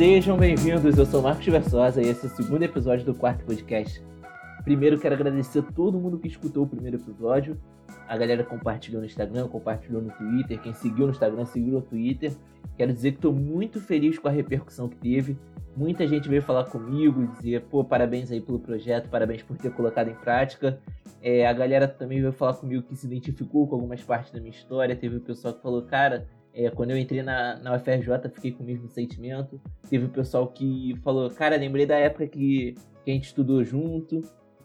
Sejam bem-vindos, eu sou Marcos Versosa e esse é o segundo episódio do quarto podcast. Primeiro quero agradecer a todo mundo que escutou o primeiro episódio, a galera compartilhou no Instagram, compartilhou no Twitter, quem seguiu no Instagram, seguiu no Twitter. Quero dizer que estou muito feliz com a repercussão que teve. Muita gente veio falar comigo, dizer, pô, parabéns aí pelo projeto, parabéns por ter colocado em prática. É, a galera também veio falar comigo que se identificou com algumas partes da minha história. Teve o pessoal que falou, cara, é, quando eu entrei na, na UFRJ, fiquei com o mesmo sentimento. Teve o pessoal que falou, cara, lembrei da época que, que a gente estudou junto.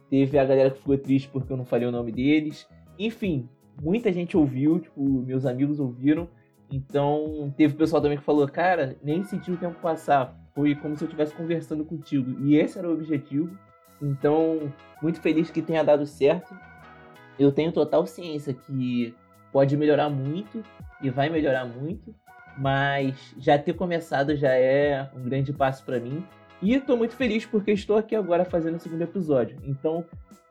Teve a galera que ficou triste porque eu não falei o nome deles. Enfim, muita gente ouviu, tipo, meus amigos ouviram. Então, teve pessoal também que falou, cara, nem senti o tempo passar. Foi como se eu estivesse conversando contigo. E esse era o objetivo. Então, muito feliz que tenha dado certo. Eu tenho total ciência que pode melhorar muito e vai melhorar muito, mas já ter começado já é um grande passo para mim. E estou muito feliz porque estou aqui agora fazendo o segundo episódio. Então,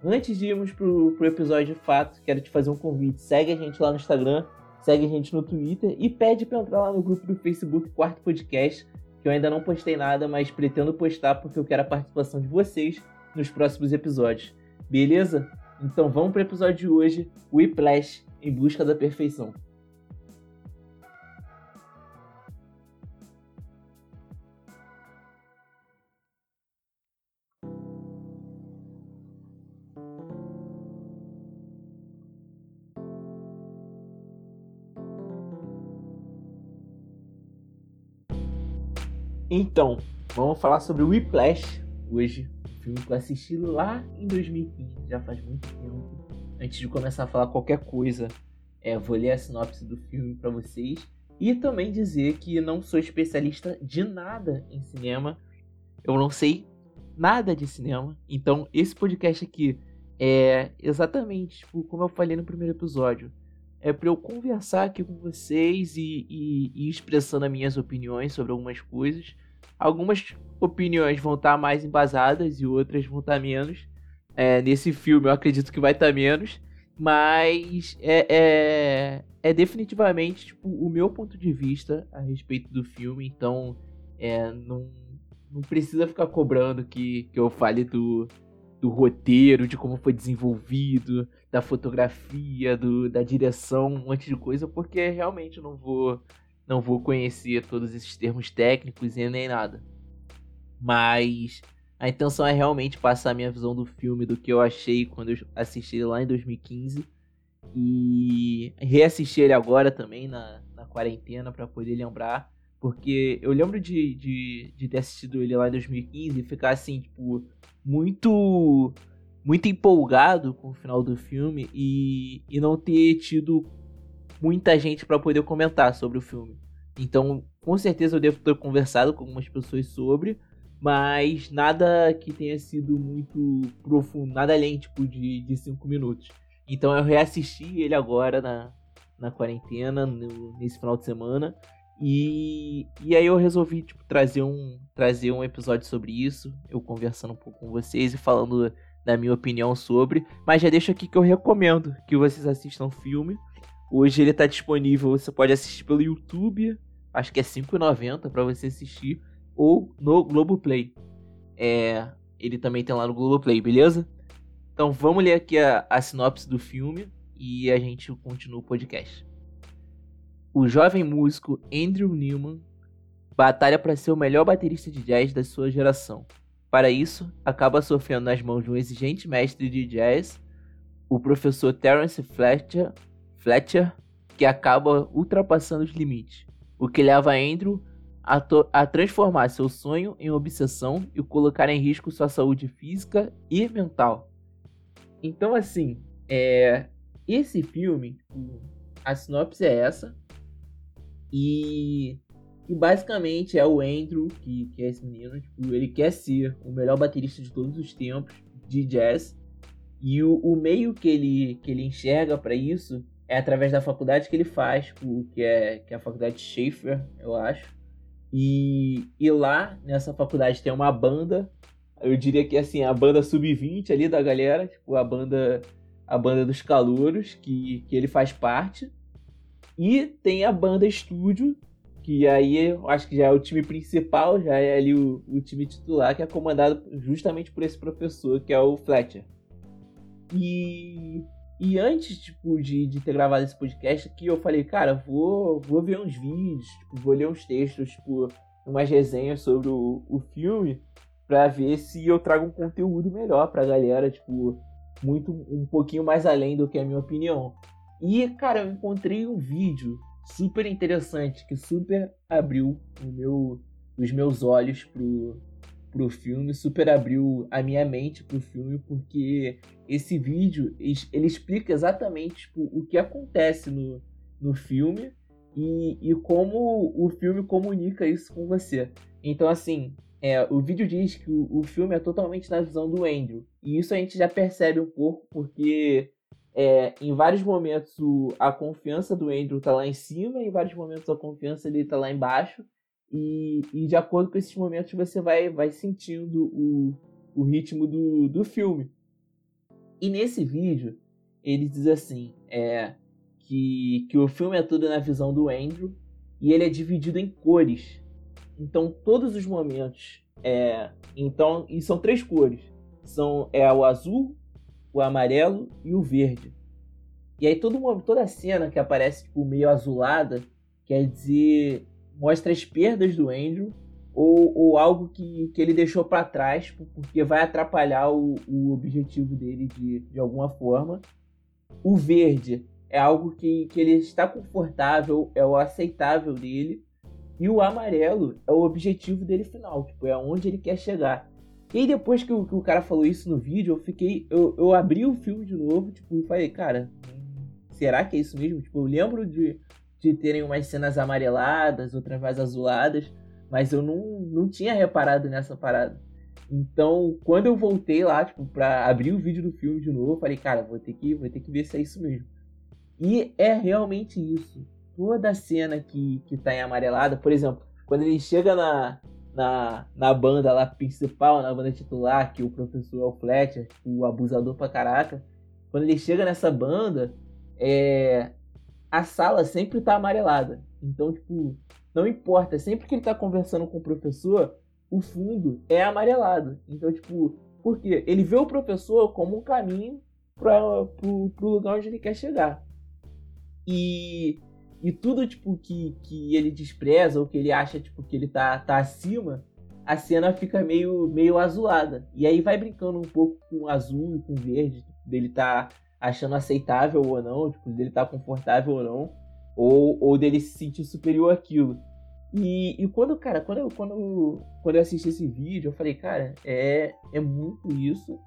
antes de irmos pro, pro episódio de fato, quero te fazer um convite. Segue a gente lá no Instagram, segue a gente no Twitter e pede para entrar lá no grupo do Facebook Quarto Podcast, que eu ainda não postei nada, mas pretendo postar porque eu quero a participação de vocês nos próximos episódios. Beleza? Então vamos para o episódio de hoje, Whiplash em busca da perfeição. Então, vamos falar sobre o Whiplash hoje. Um filme que eu assisti lá em 2015, já faz muito tempo. Antes de começar a falar qualquer coisa, é, vou ler a sinopse do filme para vocês. E também dizer que não sou especialista de nada em cinema. Eu não sei nada de cinema. Então, esse podcast aqui é exatamente tipo, como eu falei no primeiro episódio é para eu conversar aqui com vocês e, e, e, expressando as minhas opiniões sobre algumas coisas. Algumas opiniões vão estar mais embasadas e outras vão estar menos. É, nesse filme eu acredito que vai estar menos, mas é, é, é, definitivamente tipo, o meu ponto de vista a respeito do filme, então é, não, não precisa ficar cobrando que, que eu fale do, do roteiro, de como foi desenvolvido, da fotografia, do, da direção, um monte de coisa, porque realmente não vou não vou conhecer todos esses termos técnicos e nem nada. Mas a intenção é realmente passar a minha visão do filme, do que eu achei quando eu assisti ele lá em 2015. E reassistir ele agora também na, na quarentena para poder lembrar. Porque eu lembro de, de, de ter assistido ele lá em 2015 e ficar assim, tipo, muito muito empolgado com o final do filme e, e não ter tido muita gente para poder comentar sobre o filme. Então, com certeza eu devo ter conversado com algumas pessoas sobre, mas nada que tenha sido muito profundo, nada além tipo de 5 minutos. Então eu reassisti ele agora na, na quarentena, no, nesse final de semana, e, e aí eu resolvi tipo, trazer, um, trazer um episódio sobre isso, eu conversando um pouco com vocês e falando da minha opinião sobre. Mas já deixo aqui que eu recomendo que vocês assistam o filme. Hoje ele está disponível, você pode assistir pelo YouTube, acho que é R$ 5,90 para você assistir, ou no Globoplay. É, ele também tem lá no Globoplay, beleza? Então vamos ler aqui a, a sinopse do filme e a gente continua o podcast. O jovem músico Andrew Newman batalha para ser o melhor baterista de jazz da sua geração. Para isso, acaba sofrendo nas mãos de um exigente mestre de jazz, o professor Terence Fletcher, Fletcher que acaba ultrapassando os limites, o que leva Andrew a, a transformar seu sonho em obsessão e colocar em risco sua saúde física e mental. Então, assim, é, esse filme, a sinopse é essa. E, e basicamente é o Andrew, que, que é esse menino, tipo, ele quer ser o melhor baterista de todos os tempos de jazz. E o, o meio que ele, que ele enxerga para isso é através da faculdade que ele faz, tipo, que é, que é a faculdade Schaefer, eu acho. E, e lá nessa faculdade tem uma banda, eu diria que assim, a banda sub-20 ali da galera, tipo, a banda a banda dos calouros, que, que ele faz parte. E tem a banda estúdio, que aí eu acho que já é o time principal, já é ali o, o time titular, que é comandado justamente por esse professor, que é o Fletcher. E, e antes, tipo, de, de ter gravado esse podcast aqui, eu falei, cara, vou, vou ver uns vídeos, tipo, vou ler uns textos, tipo, umas resenhas sobre o, o filme, pra ver se eu trago um conteúdo melhor pra galera, tipo, muito, um pouquinho mais além do que a minha opinião. E, cara, eu encontrei um vídeo super interessante que super abriu meu, os meus olhos pro, pro filme, super abriu a minha mente pro filme, porque esse vídeo ele explica exatamente tipo, o que acontece no, no filme e, e como o filme comunica isso com você. Então, assim, é, o vídeo diz que o, o filme é totalmente na visão do Andrew. E isso a gente já percebe um pouco, porque é, em vários momentos o, a confiança do Andrew tá lá em cima, em vários momentos a confiança dele tá lá embaixo. E, e de acordo com esses momentos você vai, vai sentindo o, o ritmo do, do filme. E nesse vídeo ele diz assim é, que, que o filme é tudo na visão do Andrew e ele é dividido em cores. Então todos os momentos é, então e são três cores. São é o azul, o amarelo e o verde. E aí todo, toda a cena que aparece tipo, meio azulada quer dizer mostra as perdas do Andrew ou, ou algo que, que ele deixou para trás porque vai atrapalhar o, o objetivo dele de, de alguma forma. O verde é algo que, que ele está confortável, é o aceitável dele. E o amarelo é o objetivo dele final, tipo, é onde ele quer chegar. E aí depois que o, que o cara falou isso no vídeo, eu fiquei. Eu, eu abri o filme de novo, tipo, e falei, cara, será que é isso mesmo? Tipo, eu lembro de, de terem umas cenas amareladas, outras mais azuladas, mas eu não, não tinha reparado nessa parada. Então, quando eu voltei lá, tipo, pra abrir o vídeo do filme de novo, eu falei, cara, vou ter que, vou ter que ver se é isso mesmo. E é realmente isso. Toda cena que, que tá em amarelada, por exemplo, quando ele chega na, na, na banda lá principal, na banda titular, que o professor é o Fletcher, o abusador pra caraca. Quando ele chega nessa banda, é, a sala sempre tá amarelada. Então, tipo, não importa, sempre que ele tá conversando com o professor, o fundo é amarelado. Então, tipo, por quê? Ele vê o professor como um caminho para pro, pro lugar onde ele quer chegar. E e tudo, tipo, que, que ele despreza ou que ele acha, tipo, que ele tá, tá acima, a cena fica meio, meio azulada. E aí vai brincando um pouco com azul e com verde, dele tá achando aceitável ou não, tipo, dele tá confortável ou não, ou, ou dele se sentir superior àquilo. E, e quando, cara, quando eu, quando, quando eu assisti esse vídeo, eu falei, cara, é, é muito isso.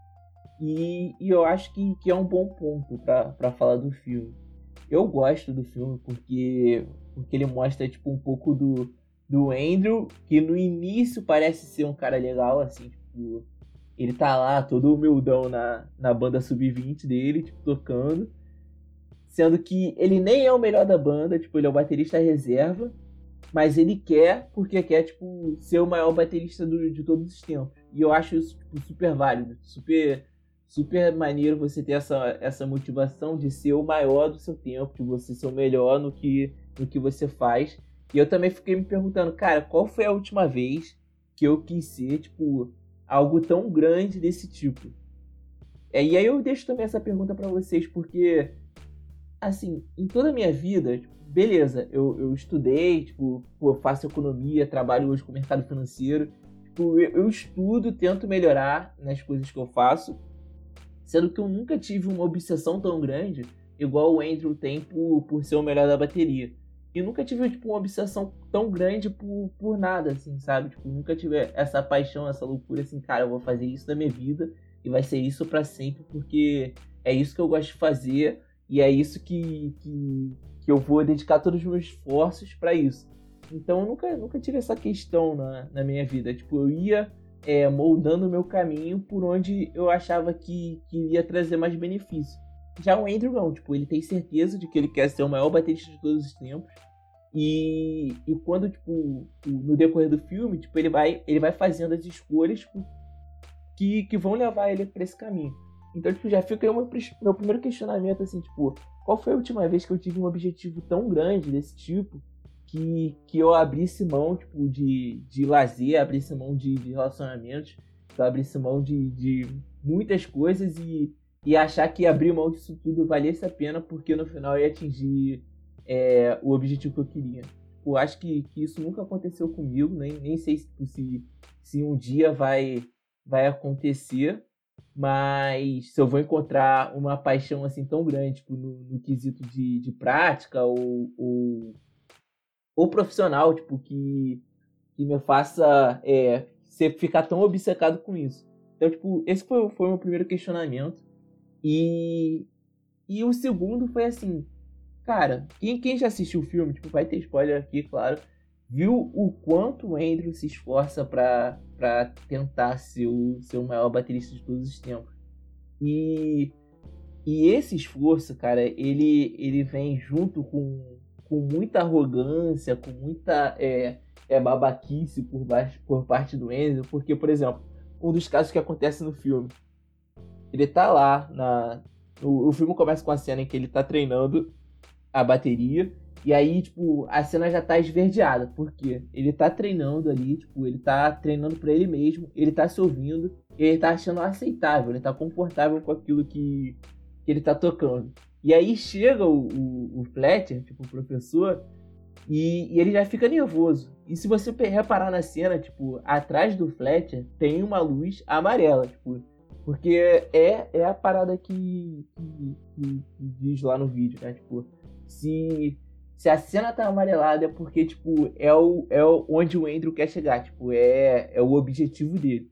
E, e eu acho que, que é um bom ponto para falar do filme. Eu gosto do filme porque, porque ele mostra tipo um pouco do, do Andrew, que no início parece ser um cara legal, assim, tipo, ele tá lá todo humildão na, na banda sub-20 dele, tipo, tocando. Sendo que ele nem é o melhor da banda, tipo, ele é o baterista reserva, mas ele quer porque quer, tipo, ser o maior baterista do, de todos os tempos. E eu acho isso, tipo, super válido, super super maneiro você ter essa, essa motivação de ser o maior do seu tempo, de você ser o melhor no que, no que você faz. E eu também fiquei me perguntando, cara, qual foi a última vez que eu quis ser, tipo, algo tão grande desse tipo? É, e aí eu deixo também essa pergunta para vocês, porque, assim, em toda a minha vida, tipo, beleza, eu, eu estudei, tipo, pô, faço economia, trabalho hoje com o mercado financeiro, tipo, eu, eu estudo, tento melhorar nas coisas que eu faço, Sendo que eu nunca tive uma obsessão tão grande, igual o Andrew tem por, por ser o melhor da bateria. E nunca tive, tipo, uma obsessão tão grande por, por nada, assim, sabe? Tipo, nunca tive essa paixão, essa loucura, assim, cara, eu vou fazer isso na minha vida e vai ser isso para sempre, porque é isso que eu gosto de fazer e é isso que, que, que eu vou dedicar todos os meus esforços para isso. Então eu nunca, nunca tive essa questão na, na minha vida. Tipo, eu ia é, moldando o meu caminho por onde eu achava que, que iria trazer mais benefício. Já o Andrew não, tipo, ele tem certeza de que ele quer ser o maior baterista de todos os tempos. E, e quando, tipo, no decorrer do filme, tipo, ele vai, ele vai fazendo as escolhas tipo, que, que vão levar ele para esse caminho. Então, tipo, já fica aí meu, meu primeiro questionamento, assim, tipo, qual foi a última vez que eu tive um objetivo tão grande desse tipo que, que eu abrisse mão, tipo, de, de lazer, abrisse mão de, de relacionamentos, eu abrisse mão de, de muitas coisas e, e achar que abrir mão disso tudo valesse a pena, porque no final eu ia atingir é, o objetivo que eu queria. Eu acho que, que isso nunca aconteceu comigo, nem, nem sei se, se, se um dia vai, vai acontecer, mas se eu vou encontrar uma paixão assim tão grande tipo, no, no quesito de, de prática ou, ou, ou, profissional, tipo, que, que me faça é, ser, ficar tão obcecado com isso. Então, tipo, esse foi, foi o meu primeiro questionamento. E, e o segundo foi assim, cara, quem, quem já assistiu o filme, tipo, vai ter spoiler aqui, claro, viu o quanto o Andrew se esforça para tentar ser o, ser o maior baterista de todos os tempos. E, e esse esforço, cara, ele, ele vem junto com, com muita arrogância, com muita é, é babaquice por, baixo, por parte do Andrew, porque, por exemplo, um dos casos que acontece no filme, ele tá lá na... O, o filme começa com a cena em que ele tá treinando a bateria e aí, tipo, a cena já tá esverdeada, porque ele tá treinando ali, tipo, ele tá treinando para ele mesmo, ele tá se ouvindo, ele tá achando aceitável, ele tá confortável com aquilo que, que ele tá tocando. E aí chega o, o, o Fletcher, tipo, o professor, e, e, ele já fica nervoso. E se você reparar na cena, tipo, atrás do Fletcher tem uma luz amarela, tipo, porque é, é a parada que, que, que, que diz lá no vídeo, né? Tipo, se se a cena tá amarelada é porque, tipo, é, o, é onde o Andrew quer chegar. Tipo, é, é o objetivo dele.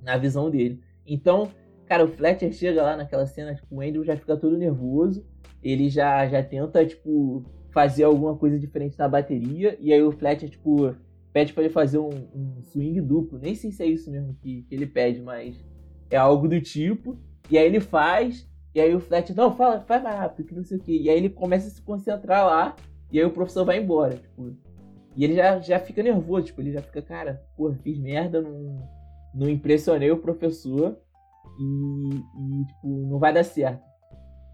Na visão dele. Então, cara, o Fletcher chega lá naquela cena, tipo, o Andrew já fica todo nervoso. Ele já, já tenta, tipo, fazer alguma coisa diferente na bateria. E aí o Fletcher, tipo, pede para ele fazer um, um, swing duplo. Nem sei se é isso mesmo que, que ele pede, mas é algo do tipo. E aí ele faz. E aí o Fletcher, não, fala, faz mais rápido, que não sei o quê. E aí ele começa a se concentrar lá, e aí o professor vai embora, tipo. E ele já, já fica nervoso, tipo, ele já fica, cara, pô, fiz merda, não, não impressionei o professor e, e, tipo, não vai dar certo.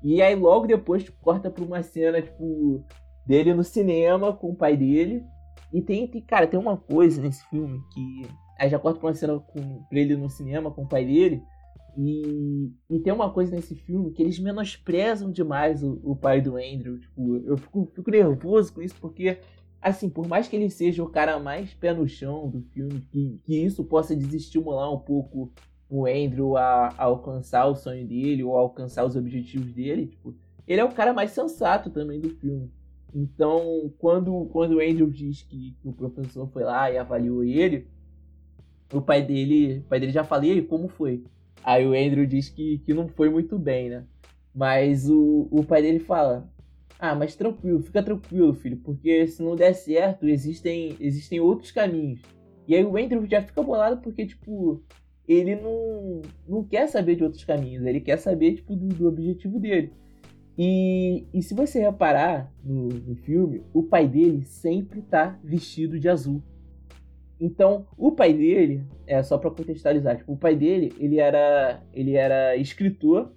E aí logo depois, tipo, corta pra uma cena, tipo, dele no cinema com o pai dele. E tem, tem cara, tem uma coisa nesse filme que. Aí já corta pra uma cena com, pra ele no cinema com o pai dele e, e tem uma coisa nesse filme que eles menosprezam demais o, o pai do Andrew. Tipo, eu fico, fico, nervoso com isso, porque, assim, por mais que ele seja o cara mais pé no chão do filme, que, que isso possa desestimular um pouco o Andrew a, a, alcançar o sonho dele ou alcançar os objetivos dele, tipo, ele é o cara mais sensato também do filme. Então, quando, quando o Andrew diz que, que o professor foi lá e avaliou ele, o pai dele, o pai dele já falei como foi? Aí o Andrew diz que, que não foi muito bem, né? Mas o, o pai dele fala: Ah, mas tranquilo, fica tranquilo, filho, porque se não der certo, existem, existem outros caminhos. E aí o Andrew já fica bolado porque, tipo, ele não, não quer saber de outros caminhos, ele quer saber, tipo, do, do objetivo dele. E, e se você reparar no, no filme, o pai dele sempre tá vestido de azul. Então, o pai dele, é só para contextualizar, tipo, o pai dele, ele era, ele era escritor,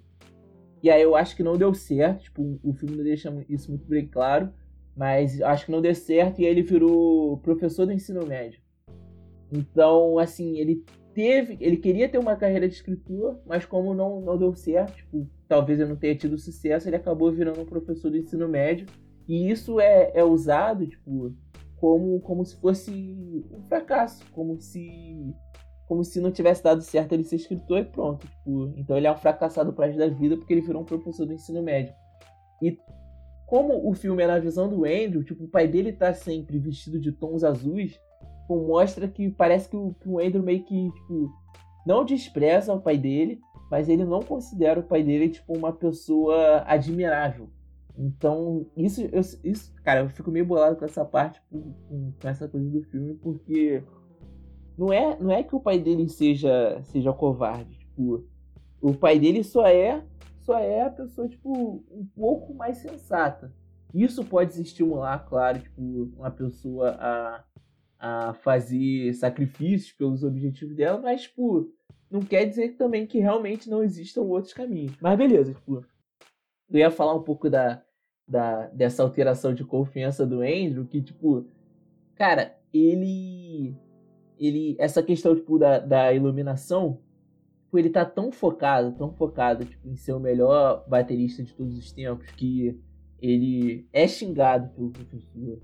e aí eu acho que não deu certo, tipo, o filme não deixa isso muito bem claro, mas acho que não deu certo e aí ele virou professor do ensino médio. Então, assim, ele teve, ele queria ter uma carreira de escritor, mas como não, não deu certo, tipo, talvez ele não tenha tido sucesso, ele acabou virando um professor do ensino médio. E isso é, é usado, tipo, como, como se fosse um fracasso, como se como se não tivesse dado certo ele ser escritor e pronto. Tipo, então ele é um fracassado para da vida porque ele virou um professor do ensino médio. E como o filme é na visão do Andrew, tipo, o pai dele tá sempre vestido de tons azuis, tipo, mostra que parece que o, que o Andrew meio que, tipo, não despreza o pai dele, mas ele não considera o pai dele, tipo, uma pessoa admirável. Então, isso, eu, isso, cara, eu fico meio bolado com essa parte, com, com, essa coisa do filme, porque não é, não é que o pai dele seja, seja covarde, tipo, o pai dele só é, só é a pessoa, tipo, um pouco mais sensata. Isso pode estimular, claro, tipo, uma pessoa a, a fazer sacrifícios pelos objetivos dela, mas, tipo, não quer dizer também que realmente não existam outros caminhos. Mas beleza, tipo, eu ia falar um pouco da, da, dessa alteração de confiança do Andrew, que, tipo, cara, ele. ele essa questão, tipo, da, da iluminação, tipo, ele tá tão focado, tão focado, tipo, em ser o melhor baterista de todos os tempos, que ele é xingado pelo professor.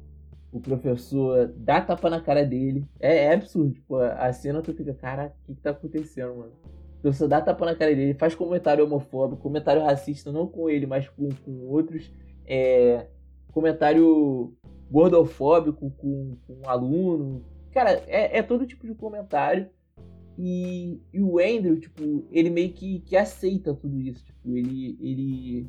O professor dá tapa na cara dele. É, é absurdo. Tipo, a cena tu fica, cara, o que, que tá acontecendo, mano? O professor dá tapa na cara dele, faz comentário homofóbico, comentário racista, não com ele, mas com, com outros. É, comentário gordofóbico com, com um aluno. Cara, é, é todo tipo de comentário. E, e, o Andrew, tipo, ele meio que, que aceita tudo isso. Tipo, ele, ele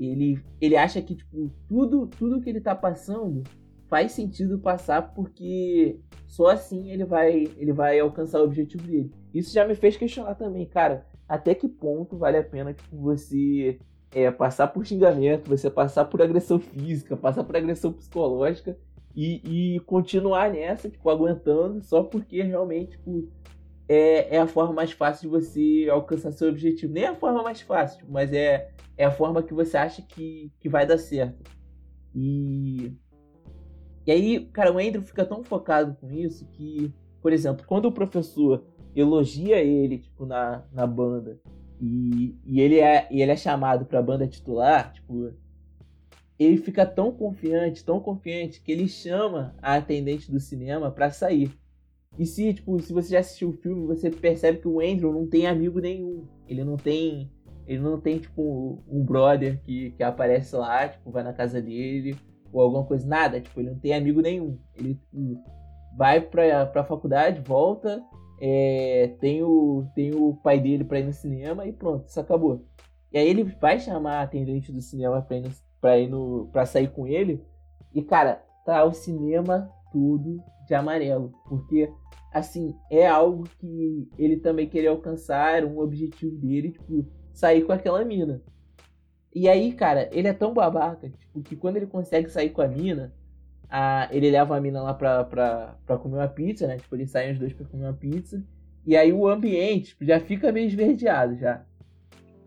ele, ele acha que, tipo, tudo, tudo que ele tá passando faz sentido passar porque só assim ele vai, ele vai alcançar o objetivo dele. Isso já me fez questionar também, cara, até que ponto vale a pena, tipo, você é, passar por xingamento, você passar por agressão física, passar por agressão psicológica e, e continuar nessa, tipo, aguentando só porque realmente, tipo, é, é a forma mais fácil de você alcançar seu objetivo. Nem a forma mais fácil, mas é, é a forma que você acha que, que vai dar certo. E. E aí, cara, o Andrew fica tão focado com isso que, por exemplo, quando o professor elogia ele, tipo, na, na banda, e, e, ele é, e ele é chamado pra banda titular, tipo, ele fica tão confiante, tão confiante, que ele chama a atendente do cinema para sair. E se, tipo, se você já assistiu o filme, você percebe que o Andrew não tem amigo nenhum. Ele não tem. Ele não tem, tipo, um brother que, que aparece lá, tipo, vai na casa dele, ou alguma coisa. Nada, tipo, ele não tem amigo nenhum. Ele tipo, vai pra, pra faculdade, volta, é, tem, o, tem o pai dele pra ir no cinema e pronto, isso acabou. E aí ele vai chamar a atendente do cinema pra ir, no, pra, ir no, pra sair com ele. E, cara, tá o cinema tudo de amarelo. Porque assim, é algo que ele também queria alcançar, um objetivo dele, tipo, sair com aquela mina. E aí, cara, ele é tão babaca, tipo, que quando ele consegue sair com a mina, a, ele leva a mina lá pra, pra, pra comer uma pizza, né? Tipo, eles saem os dois pra comer uma pizza. E aí o ambiente tipo, já fica meio esverdeado já.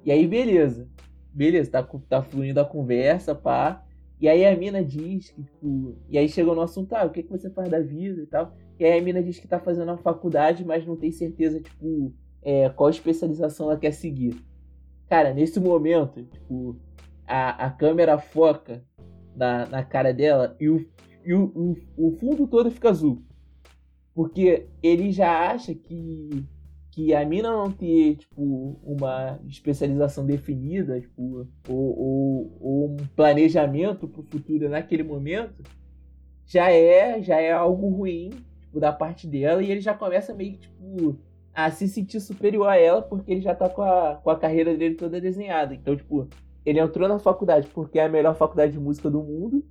E aí, beleza. Beleza, tá, tá fluindo a conversa, pá. E aí a mina diz que, tipo. E aí chegou no assunto, ah, o que, que você faz da vida e tal. E aí a mina diz que tá fazendo a faculdade, mas não tem certeza, tipo, é, qual especialização ela quer seguir. Cara, nesse momento, tipo, a, a câmera foca na, na cara dela e, o, e o, o, o fundo todo fica azul. Porque ele já acha que, que a mina não ter, tipo, uma especialização definida, tipo, ou, ou, ou um planejamento pro futuro naquele momento, já é, já é algo ruim tipo, da parte dela, e ele já começa meio que, tipo, a se sentir superior a ela, porque ele já tá com a, com a carreira dele toda desenhada. Então, tipo, ele entrou na faculdade porque é a melhor faculdade de música do mundo,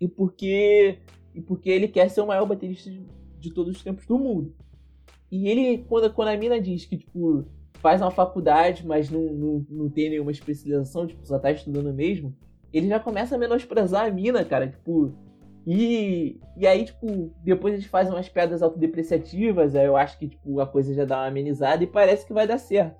e porque, e porque ele quer ser o maior baterista de, de todos os tempos do mundo. E ele, quando, quando a mina diz que, tipo, faz uma faculdade, mas não, não, não tem nenhuma especialização, tipo, só tá estudando mesmo, ele já começa a menosprezar a mina, cara. Tipo, e, e aí, tipo, depois eles fazem umas pedras autodepreciativas, aí eu acho que, tipo, a coisa já dá uma amenizada e parece que vai dar certo.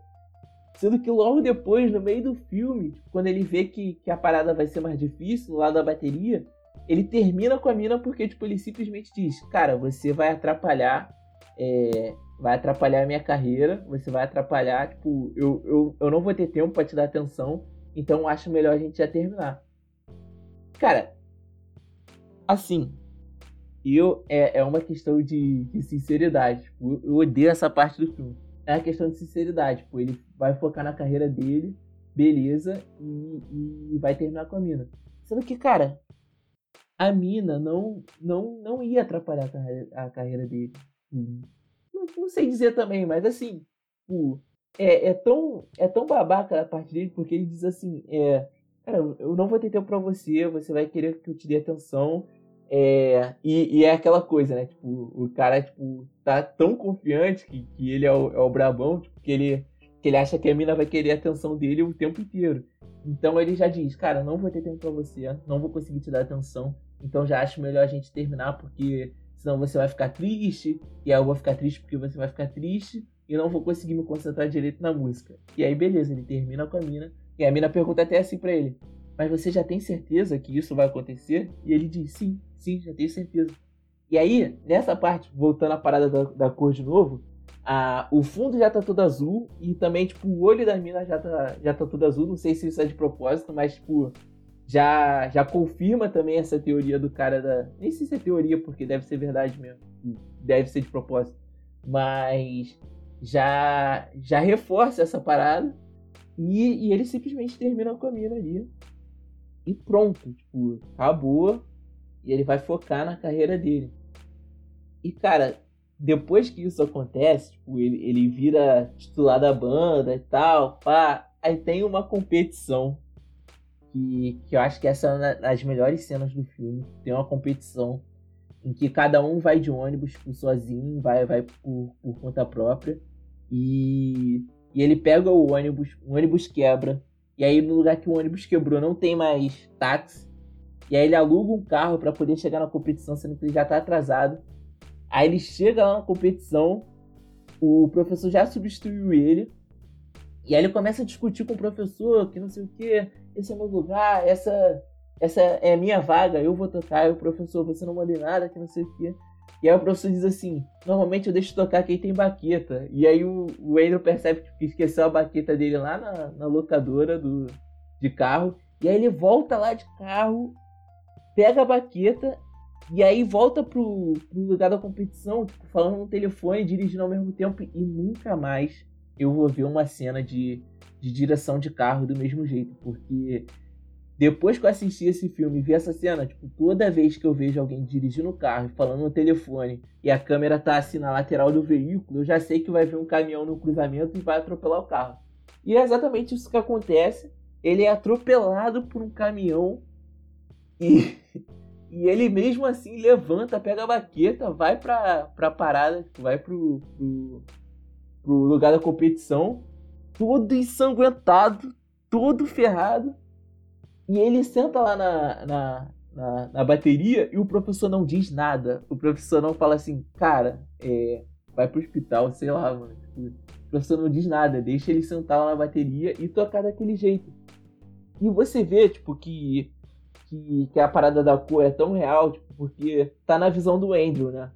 Sendo que logo depois, no meio do filme, tipo, quando ele vê que, que a parada vai ser mais difícil, lado da bateria, ele termina com a mina porque, tipo, ele simplesmente diz, cara, você vai atrapalhar, é, vai atrapalhar a minha carreira, você vai atrapalhar, tipo, eu, eu, eu não vou ter tempo para te dar atenção, então acho melhor a gente já terminar. Cara, assim, eu é, é uma questão de, de sinceridade. Tipo, eu odeio essa parte do filme. É uma questão de sinceridade. Tipo, ele vai focar na carreira dele, beleza, e, e vai terminar com a mina. Sendo que, cara, a mina não, não, não ia atrapalhar a carreira, a carreira dele. Não, não, sei dizer também, mas assim, tipo, é, é, tão, é tão babaca a parte dele, porque ele diz assim, é, cara, eu não vou ter tempo pra você, você vai querer que eu te dê atenção, é, e, e, é aquela coisa, né? Tipo, o cara, tipo, tá tão confiante que, que ele é o, é o brabão, tipo, que ele, que ele acha que a mina vai querer a atenção dele o tempo inteiro. Então ele já diz, cara, não vou ter tempo pra você, não vou conseguir te dar atenção, então já acho melhor a gente terminar, porque senão você vai ficar triste, e aí eu vou ficar triste porque você vai ficar triste, e não vou conseguir me concentrar direito na música. E aí, beleza, ele termina com a mina, e a mina pergunta até assim pra ele, mas você já tem certeza que isso vai acontecer? E ele diz: sim, sim, já tenho certeza. E aí, nessa parte, voltando à parada da, da cor de novo, a, o fundo já tá todo azul e também, tipo, o olho da mina já tá, já tá todo azul. Não sei se isso é de propósito, mas, tipo, já, já confirma também essa teoria do cara da. Nem sei se é teoria, porque deve ser verdade mesmo. Deve ser de propósito. Mas já, já reforça essa parada. E, e ele simplesmente termina com a mina ali. E pronto, tipo, acabou. E ele vai focar na carreira dele. E, cara, depois que isso acontece, tipo, ele, ele vira titular da banda e tal, pá, aí tem uma competição que, que eu acho que essa é uma das melhores cenas do filme. Tem uma competição em que cada um vai de ônibus tipo, sozinho, vai, vai por, por conta própria. E, e ele pega o ônibus, o ônibus quebra. E aí, no lugar que o ônibus quebrou, não tem mais táxi. E aí, ele aluga um carro para poder chegar na competição, sendo que ele já tá atrasado. Aí ele chega lá na competição, o professor já substituiu ele. E aí ele começa a discutir com o professor que não sei o que, esse é meu lugar, essa, essa é a minha vaga, eu vou tocar. E o professor, você não manda nada, que não sei o que. E aí o professor diz assim: normalmente eu deixo tocar quem tem baqueta. E aí o, o Andrew percebe que esqueceu a baqueta dele lá na, na locadora do, de carro. E aí ele volta lá de carro, pega a baqueta e aí volta pro, pro lugar da competição, tipo, falando no telefone, dirigindo ao mesmo tempo, e nunca mais eu vou ver uma cena de, de direção de carro do mesmo jeito, porque depois que eu assisti esse filme e vi essa cena, tipo, toda vez que eu vejo alguém dirigindo o carro falando no telefone e a câmera tá assim na lateral do veículo, eu já sei que vai vir um caminhão no cruzamento e vai atropelar o carro. E é exatamente isso que acontece. Ele é atropelado por um caminhão e E ele mesmo assim levanta, pega a baqueta, vai pra, pra parada, vai pro, pro, pro lugar da competição, todo ensanguentado, todo ferrado. E ele senta lá na, na, na, na, bateria e o professor não diz nada. O professor não fala assim, cara, é, vai pro hospital, sei lá, mano. Tipo, o professor não diz nada, deixa ele sentar lá na bateria e tocar daquele jeito. E você vê, tipo, que que, que a parada da cor é tão real, tipo, porque tá na visão do Andrew, né?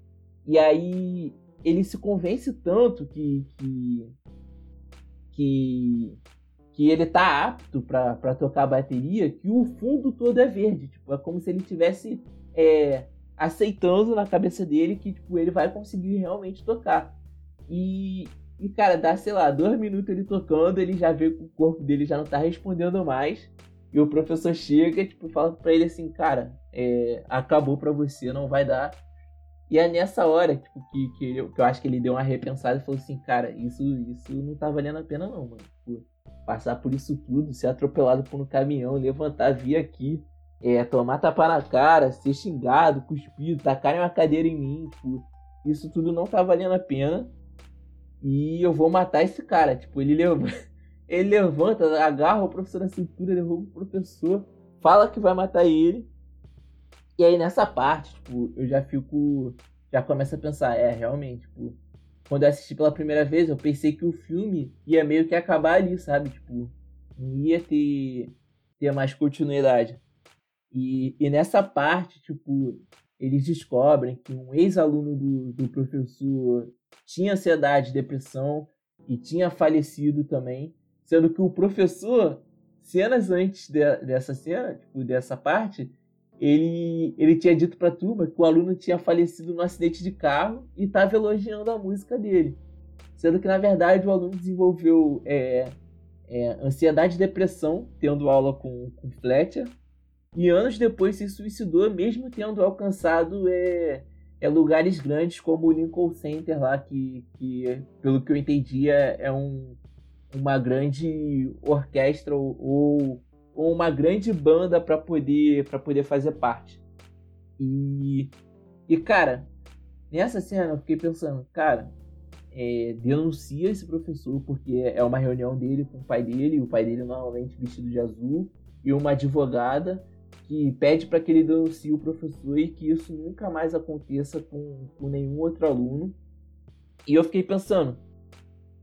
E aí ele se convence tanto que que, que, que ele tá apto para tocar a bateria que o fundo todo é verde. Tipo, é como se ele tivesse é, aceitando na cabeça dele que tipo, ele vai conseguir realmente tocar. E, e, cara, dá, sei lá, dois minutos ele tocando, ele já vê que o corpo dele já não tá respondendo mais. E o professor chega tipo, fala pra ele assim, cara, é, acabou pra você, não vai dar. E é nessa hora tipo, que, que, eu, que eu acho que ele deu uma repensada e falou assim, cara, isso, isso não tá valendo a pena não, mano. Tipo, passar por isso tudo, ser atropelado por um caminhão, levantar, vir aqui, é, tomar tapa na cara, ser xingado, cuspido, tacarem uma cadeira em mim, tipo, isso tudo não tá valendo a pena. E eu vou matar esse cara. Tipo, ele levanta. Ele levanta, agarra o professor na cintura, derruba o professor, fala que vai matar ele. E aí nessa parte, tipo, eu já fico. Já começo a pensar, é, realmente, tipo, quando eu assisti pela primeira vez, eu pensei que o filme ia meio que acabar ali, sabe? Tipo, não ia ter, ter mais continuidade. E, e nessa parte, tipo, eles descobrem que um ex-aluno do, do professor tinha ansiedade, depressão e tinha falecido também. Sendo que o professor, cenas antes de, dessa cena, tipo, dessa parte, ele, ele tinha dito pra turma que o aluno tinha falecido no acidente de carro e estava elogiando a música dele. Sendo que, na verdade, o aluno desenvolveu é, é, ansiedade e depressão, tendo aula com, com Fletcher, e anos depois se suicidou, mesmo tendo alcançado é, é, lugares grandes como o Lincoln Center lá, que, que pelo que eu entendi é, é um, uma grande orquestra ou, ou uma grande banda para poder para poder fazer parte. E e cara, nessa cena eu fiquei pensando, cara, é, denuncia esse professor porque é uma reunião dele com o pai dele, o pai dele normalmente vestido de azul e uma advogada que pede para que ele denuncie o professor e que isso nunca mais aconteça com, com nenhum outro aluno. E eu fiquei pensando,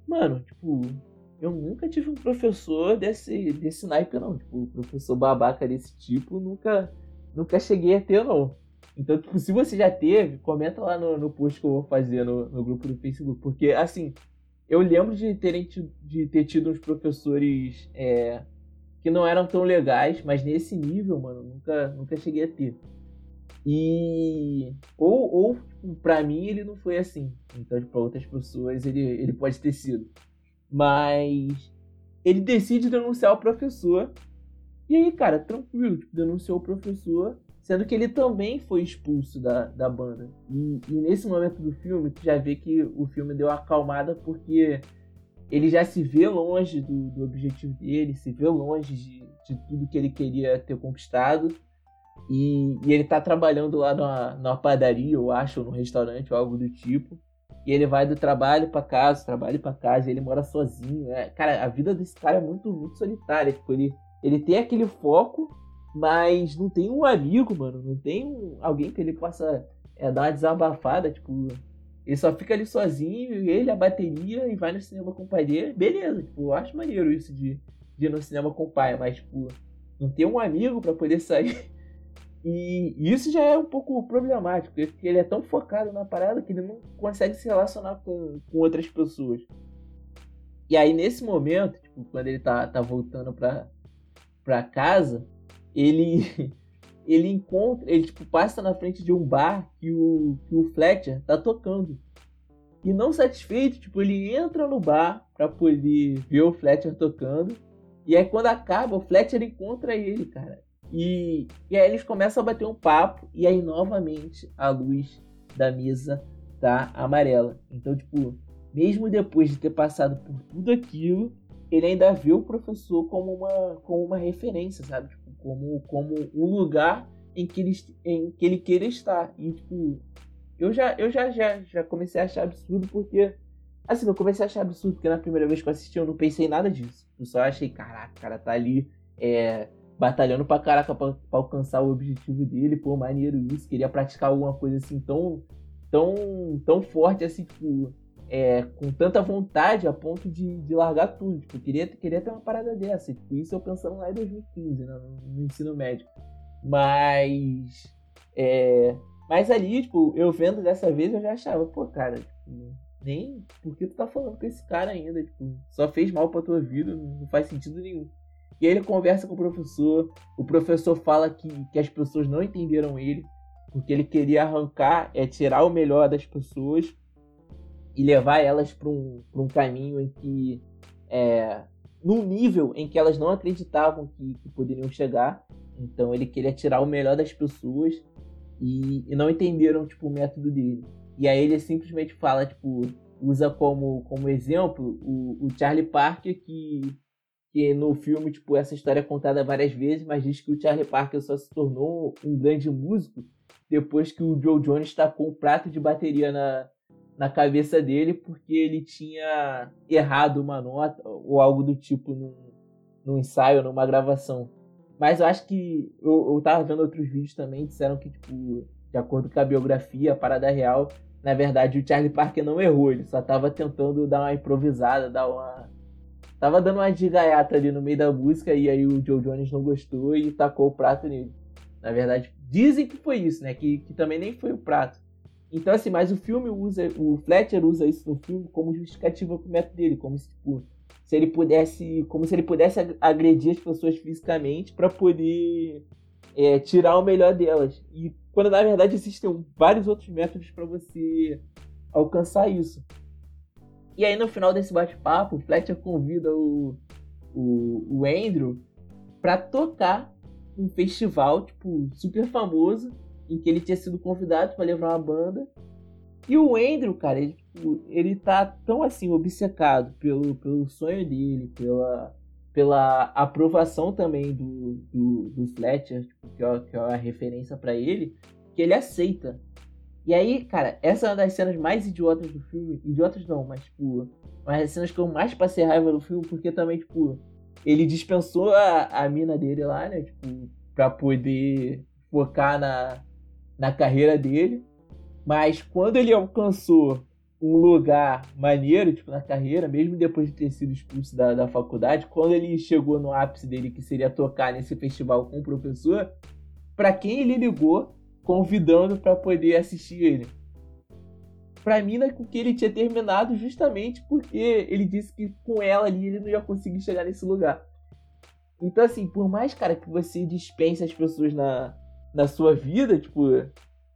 mano, tipo, eu nunca tive um professor desse, desse naipe, não. Tipo, professor babaca desse tipo, nunca, nunca cheguei a ter, não. Então, tipo, se você já teve, comenta lá no, no post que eu vou fazer no, no grupo do Facebook. Porque, assim, eu lembro de, terem, de ter tido uns professores é, que não eram tão legais, mas nesse nível, mano, nunca, nunca cheguei a ter. E. Ou, ou tipo, pra mim, ele não foi assim. Então, para outras pessoas, ele, ele pode ter sido. Mas ele decide denunciar o professor. E aí, cara, tranquilo, tipo, denunciou o professor, sendo que ele também foi expulso da, da banda. E, e nesse momento do filme, tu já vê que o filme deu uma acalmada porque ele já se vê longe do, do objetivo dele, se vê longe de, de tudo que ele queria ter conquistado. E, e ele tá trabalhando lá numa, numa padaria, eu acho, ou num restaurante, ou algo do tipo. E ele vai do trabalho para casa, trabalho para casa, ele mora sozinho. É, cara, a vida desse cara é muito, muito solitária. Tipo, ele, ele tem aquele foco, mas não tem um amigo, mano. Não tem um, alguém que ele possa é, dar uma desabafada. Tipo, ele só fica ali sozinho, ele, a bateria, e vai no cinema com o pai dele. Beleza, tipo, eu acho maneiro isso de, de ir no cinema com o pai, mas, tipo, não ter um amigo para poder sair e isso já é um pouco problemático, porque ele é tão focado na parada que ele não consegue se relacionar com, com outras pessoas. E aí, nesse momento, tipo, quando ele tá, tá voltando pra, pra casa, ele ele encontra, ele tipo, passa na frente de um bar que o, que o Fletcher tá tocando. E não satisfeito, tipo, ele entra no bar pra poder ver o Fletcher tocando. E aí quando acaba, o Fletcher encontra ele, cara. E, e aí eles começam a bater um papo, e aí novamente a luz da mesa tá amarela. Então, tipo, mesmo depois de ter passado por tudo aquilo, ele ainda vê o professor como uma, como uma referência, sabe? Tipo, como, como um lugar em que ele, em que ele queira estar. E, tipo, eu já, eu já, já, já comecei a achar absurdo porque. Assim, eu comecei a achar absurdo porque na primeira vez que eu assisti eu não pensei nada disso. Eu só achei, caraca, o cara tá ali é, batalhando pra caraca pra, pra, alcançar o objetivo dele, pô, maneiro isso, queria praticar alguma coisa assim tão, tão, tão forte, assim, tipo, é, com tanta vontade a ponto de, de largar tudo, tipo, queria, queria ter uma parada dessa, tipo, isso eu pensando lá em 2015, né, no, no ensino médio, mas, é, mas ali, tipo, eu vendo dessa vez, eu já achava, pô, cara, tipo, nem, por que tu tá falando com esse cara ainda, tipo, só fez mal pra tua vida, não faz sentido nenhum. E aí ele conversa com o professor. O professor fala que, que as pessoas não entenderam ele, porque ele queria arrancar, é tirar o melhor das pessoas e levar elas para um, um caminho em que. É, num nível em que elas não acreditavam que, que, poderiam chegar. Então ele queria tirar o melhor das pessoas e, e não entenderam tipo, o método dele. E aí ele simplesmente fala, tipo, usa como, como exemplo o, o Charlie Parker que no filme, tipo, essa história é contada várias vezes, mas diz que o Charlie Parker só se tornou um grande músico depois que o Joe Jones tacou um prato de bateria na, na cabeça dele porque ele tinha errado uma nota ou algo do tipo num, num ensaio, numa gravação. Mas eu acho que eu, eu tava vendo outros vídeos também, disseram que, tipo, de acordo com a biografia, a parada real, na verdade o Charlie Parker não errou, ele só tava tentando dar uma improvisada, dar uma Tava dando uma de gaiata ali no meio da música e aí o Joe Jones não gostou e tacou o prato nele. Na verdade, dizem que foi isso, né? Que, que também nem foi o prato. Então, assim, mas o filme usa, o Fletcher usa isso no filme como justificativa pro método dele, como se, tipo, se ele pudesse, como se ele pudesse agredir as pessoas fisicamente para poder é, tirar o melhor delas. E quando na verdade existem vários outros métodos para você alcançar isso. E aí no final desse bate-papo, o Fletcher convida o, o, o Andrew para tocar um festival, tipo, super famoso, em que ele tinha sido convidado para levar uma banda. E o Andrew, cara, ele, tipo, ele tá tão assim, obcecado pelo, pelo sonho dele, pela, pela aprovação também do, do, do Fletcher, tipo, que, é, que é a referência para ele, que ele aceita e aí, cara, essa é uma das cenas mais idiotas do filme. Idiotas não, mas, tipo, uma das cenas que eu mais passei raiva do filme, porque também, tipo, ele dispensou a, a mina dele lá, né? Tipo, pra poder focar na, na carreira dele. Mas quando ele alcançou um lugar maneiro, tipo, na carreira, mesmo depois de ter sido expulso da, da faculdade, quando ele chegou no ápice dele, que seria tocar nesse festival com o professor, para quem ele ligou, convidando para poder assistir ele. Pra mina com que ele tinha terminado justamente porque ele disse que com ela ali ele não ia conseguir chegar nesse lugar. Então, assim, por mais, cara, que você dispense as pessoas na, na sua vida, tipo,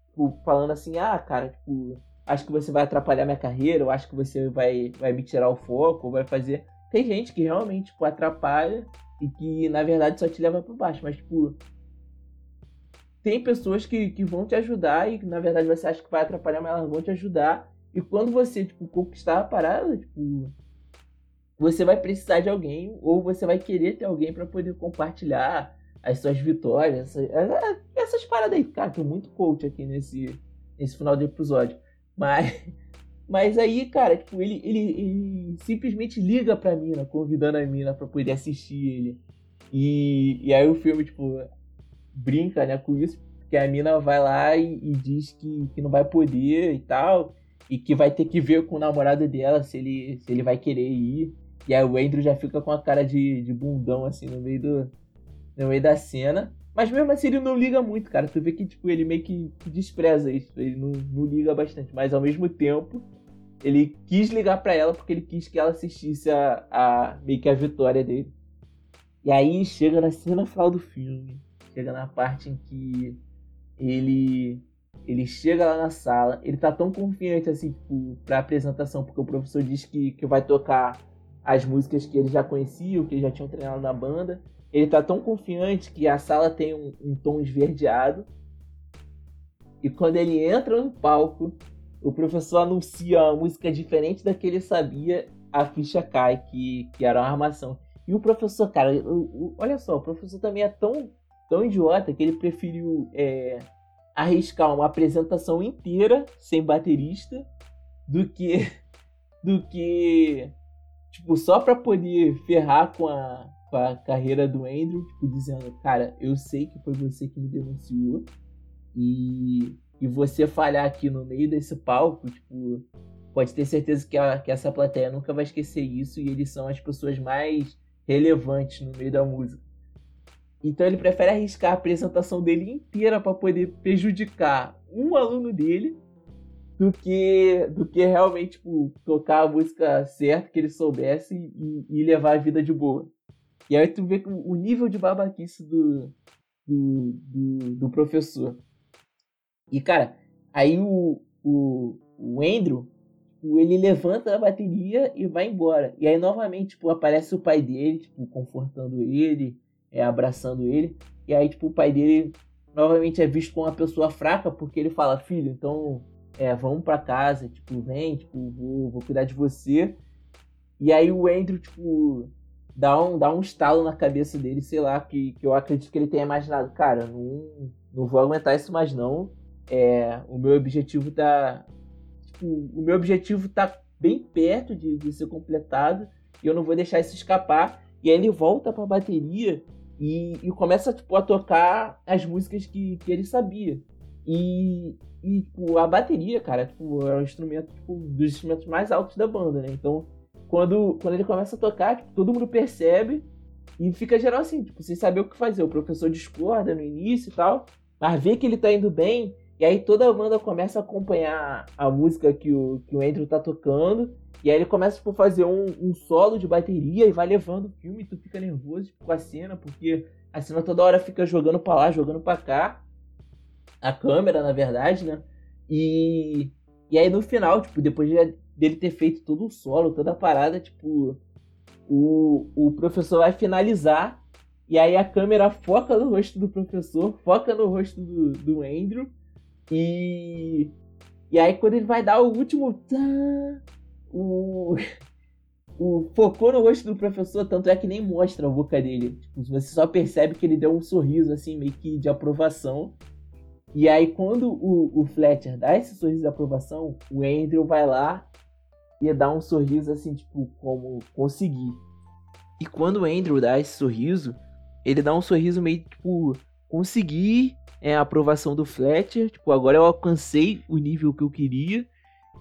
tipo, falando assim, ah, cara, tipo, acho que você vai atrapalhar minha carreira, ou acho que você vai, vai me tirar o foco, ou vai fazer. Tem gente que realmente, tipo, atrapalha e que, na verdade, só te leva para baixo, mas, tipo, tem pessoas que, que vão te ajudar e, na verdade, você acha que vai atrapalhar, mas elas vão te ajudar. E quando você, tipo, conquistar a parada, tipo, você vai precisar de alguém ou você vai querer ter alguém para poder compartilhar as suas vitórias, essas, essas paradas aí. Cara, tô muito coach aqui nesse, nesse final do episódio. Mas, mas aí, cara, tipo, ele, ele, ele simplesmente liga pra mina, convidando a mina pra poder assistir ele. E, e aí o filme, tipo, brinca, né, com isso, porque a mina vai lá e, e diz que, que não vai poder e tal, e que vai ter que ver com o namorado dela se ele, se ele vai querer ir. E aí o Andrew já fica com a cara de, de bundão, assim, no meio, do, no meio da cena. Mas mesmo assim ele não liga muito, cara. Tu vê que, tipo, ele meio que, que despreza isso. Ele não, não liga bastante. Mas ao mesmo tempo, ele quis ligar para ela porque ele quis que ela assistisse a, a meio que a vitória dele. E aí chega na cena final do filme. Chega na parte em que ele ele chega lá na sala, ele tá tão confiante assim, tipo, pra apresentação, porque o professor diz que, que vai tocar as músicas que ele já conhecia, que ele já tinha treinado na banda. Ele tá tão confiante que a sala tem um, um tom esverdeado. E quando ele entra no palco, o professor anuncia uma música diferente da que ele sabia, a ficha cai, que, que era uma armação. E o professor, cara, o, o, olha só, o professor também é tão, tão idiota que ele preferiu é, arriscar uma apresentação inteira sem baterista do que do que tipo, só pra poder ferrar com a, com a carreira do Andrew, tipo, dizendo, cara, eu sei que foi você que me denunciou e, e você falhar aqui no meio desse palco, tipo, pode ter certeza que, a, que essa plateia nunca vai esquecer isso e eles são as pessoas mais relevantes no meio da música. Então ele prefere arriscar a apresentação dele inteira para poder prejudicar um aluno dele do que do que realmente tipo, tocar a música certa que ele soubesse e, e, levar a vida de boa. E aí tu vê o nível de babaquice do, do, do, do professor. E cara, aí o, o, o Andrew, tipo, ele levanta a bateria e vai embora. E aí novamente tipo, aparece o pai dele, tipo, confortando ele, é, abraçando ele. E aí tipo, o pai dele novamente é visto como uma pessoa fraca porque ele fala, filho, então é, vamos para casa, tipo, vem, tipo, vou, vou cuidar de você. E aí o Andrew, tipo, dá um, dá um estalo na cabeça dele, sei lá, que, que eu acredito que ele tenha imaginado, cara, não, não vou aguentar isso mais não. É, o meu objetivo tá. Tipo, o meu objetivo tá bem perto de, de ser completado e eu não vou deixar isso escapar. E aí ele volta pra bateria e, e começa tipo, a tocar as músicas que, que ele sabia. E, e tipo, a bateria, cara, tipo, é um instrumento tipo, dos instrumentos mais altos da banda, né? Então, quando, quando ele começa a tocar, tipo, todo mundo percebe e fica geral assim, tipo, sem saber o que fazer. O professor discorda no início e tal, mas vê que ele tá indo bem, e aí toda a banda começa a acompanhar a música que o, que o Andrew tá tocando. E aí ele começa tipo, fazer um, um solo de bateria e vai levando o filme, e tu fica nervoso tipo, com a cena, porque a cena toda hora fica jogando pra lá, jogando pra cá a câmera, na verdade, né? E, e aí no final, tipo, depois de, dele ter feito todo o solo, toda a parada, tipo, o, o professor vai finalizar e aí a câmera foca no rosto do professor, foca no rosto do, do Andrew e e aí quando ele vai dar o último o o focou no rosto do professor, tanto é que nem mostra a boca dele. Tipo, você só percebe que ele deu um sorriso assim meio que de aprovação. E aí, quando o, o Fletcher dá esse sorriso de aprovação, o Andrew vai lá e dá um sorriso assim, tipo, como conseguir. E quando o Andrew dá esse sorriso, ele dá um sorriso meio tipo, conseguir é, a aprovação do Fletcher. Tipo, agora eu alcancei o nível que eu queria.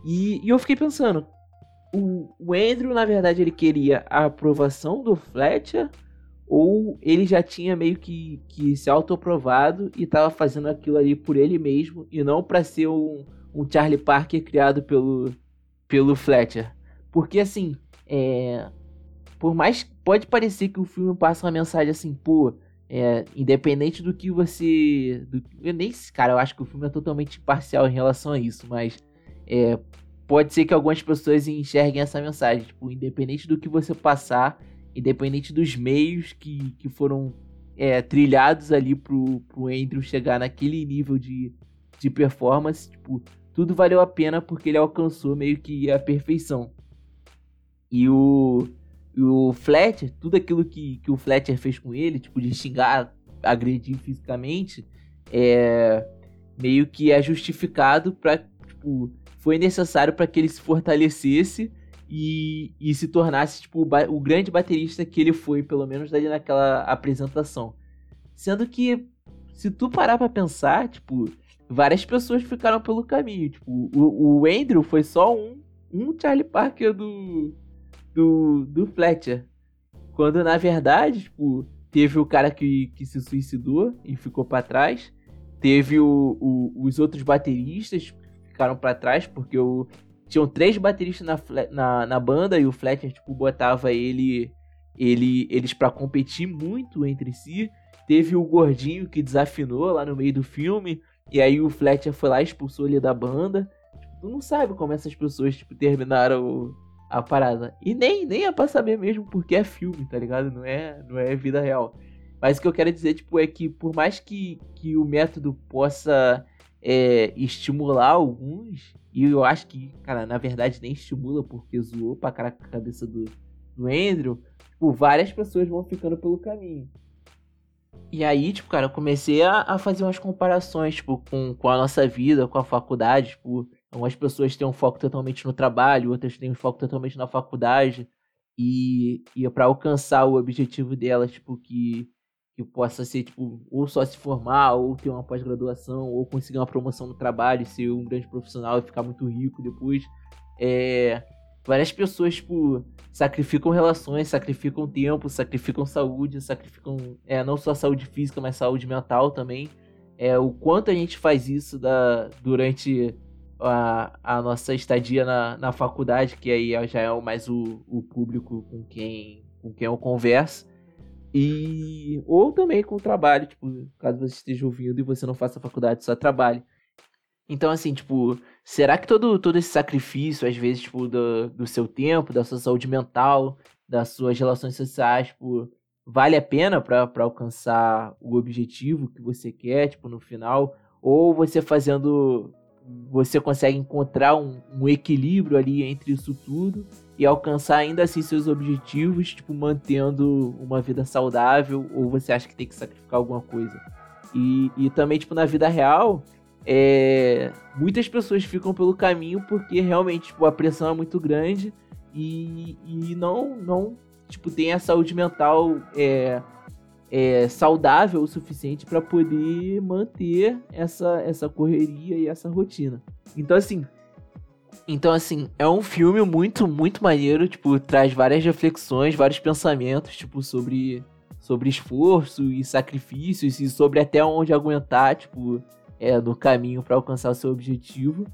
E, e eu fiquei pensando, o, o Andrew, na verdade, ele queria a aprovação do Fletcher ou ele já tinha meio que, que se autoaprovado e estava fazendo aquilo ali por ele mesmo e não para ser um, um Charlie Parker criado pelo, pelo Fletcher. Porque assim, é, por mais pode parecer que o filme passa uma mensagem assim, pô, é, independente do que você. Do, eu nem, cara, eu acho que o filme é totalmente imparcial em relação a isso, mas é, pode ser que algumas pessoas enxerguem essa mensagem. Tipo, independente do que você passar, independente dos meios que, que foram é, trilhados ali pro, pro Andrew chegar naquele nível de, de performance, tipo, tudo valeu a pena porque ele alcançou meio que a perfeição. E o, o Fletcher, tudo aquilo que, que o Fletcher fez com ele, tipo, de xingar, agredir fisicamente, é meio que é justificado para tipo, foi necessário para que ele se fortalecesse e, e se tornasse tipo, o, o, grande baterista que ele foi, pelo menos ali naquela apresentação. Sendo que, se tu parar pra pensar, tipo, várias pessoas ficaram pelo caminho. Tipo, o, o Andrew foi só um, um Charlie Parker do, do, do Fletcher. Quando na verdade, tipo, teve o cara que, que se suicidou e ficou para trás. Teve o, o, os outros bateristas ficaram para trás, porque o, tinham três bateristas na, na, na, banda e o Fletcher, tipo, botava ele, ele eles para competir muito entre si. Teve o gordinho que desafinou lá no meio do filme, e aí o Fletcher foi lá e expulsou ele da banda. Tipo, tu não sabe como essas pessoas, tipo, terminaram a parada. E nem, nem é pra saber mesmo porque é filme, tá ligado? Não é, não é vida real. Mas o que eu quero dizer, tipo, é que por mais que, que o método possa é, estimular alguns, e eu acho que, cara, na verdade nem estimula, porque zoou pra caraca a cabeça do, do Andrew, tipo, várias pessoas vão ficando pelo caminho. E aí, tipo, cara, eu comecei a, a fazer umas comparações, tipo, com, com a nossa vida, com a faculdade, tipo, algumas pessoas têm um foco totalmente no trabalho, outras têm um foco totalmente na faculdade, e, e para alcançar o objetivo delas, tipo, que que possa ser, tipo, ou só se formar, ou ter uma pós-graduação, ou conseguir uma promoção no trabalho, ser um grande profissional e ficar muito rico depois. É, várias pessoas, tipo, sacrificam relações, sacrificam tempo, sacrificam saúde, sacrificam é, não só saúde física, mas saúde mental também. É, o quanto a gente faz isso da, durante a, a nossa estadia na, na faculdade, que aí já é mais o, o público com quem, com quem eu converso. E. Ou também com o trabalho, tipo, caso você esteja ouvindo e você não faça faculdade, só trabalhe. Então, assim, tipo, será que todo, todo esse sacrifício, às vezes, tipo, do, do seu tempo, da sua saúde mental, das suas relações sociais, tipo, vale a pena para alcançar o objetivo que você quer, tipo, no final? Ou você fazendo. Você consegue encontrar um, um equilíbrio ali entre isso tudo e alcançar ainda assim seus objetivos, tipo, mantendo uma vida saudável, ou você acha que tem que sacrificar alguma coisa? E, e também, tipo, na vida real, é, muitas pessoas ficam pelo caminho porque realmente, tipo, a pressão é muito grande e, e não, não, tipo, tem a saúde mental é, é, saudável o suficiente para poder manter essa, essa correria e essa rotina. Então, assim, então, assim, é um filme muito, muito maneiro, tipo, traz várias reflexões, vários pensamentos, tipo, sobre, sobre esforço e sacrifícios e sobre até onde aguentar, tipo, é, no caminho para alcançar o seu objetivo.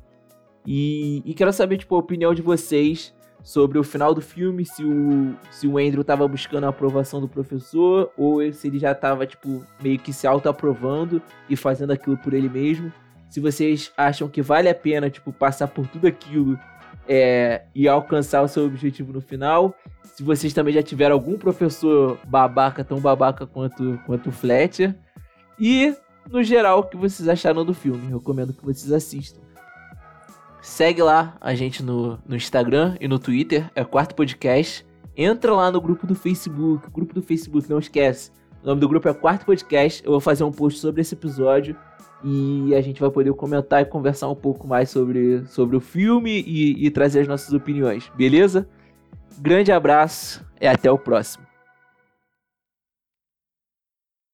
E, e, quero saber, tipo, a opinião de vocês sobre o final do filme, se o, se o Andrew tava buscando a aprovação do professor ou se ele já tava, tipo, meio que se auto-aprovando e fazendo aquilo por ele mesmo se vocês acham que vale a pena, tipo, passar por tudo aquilo é, e alcançar o seu objetivo no final. Se vocês também já tiveram algum professor babaca, tão babaca quanto, quanto Fletcher. E, no geral, o que vocês acharam do filme. Recomendo que vocês assistam. Segue lá a gente no, no Instagram e no Twitter, é Quarto Podcast. Entra lá no grupo do Facebook. Grupo do Facebook, não esquece. O nome do grupo é Quarto Podcast. Eu vou fazer um post sobre esse episódio e a gente vai poder comentar e conversar um pouco mais sobre, sobre o filme e, e trazer as nossas opiniões, beleza? Grande abraço e até o próximo.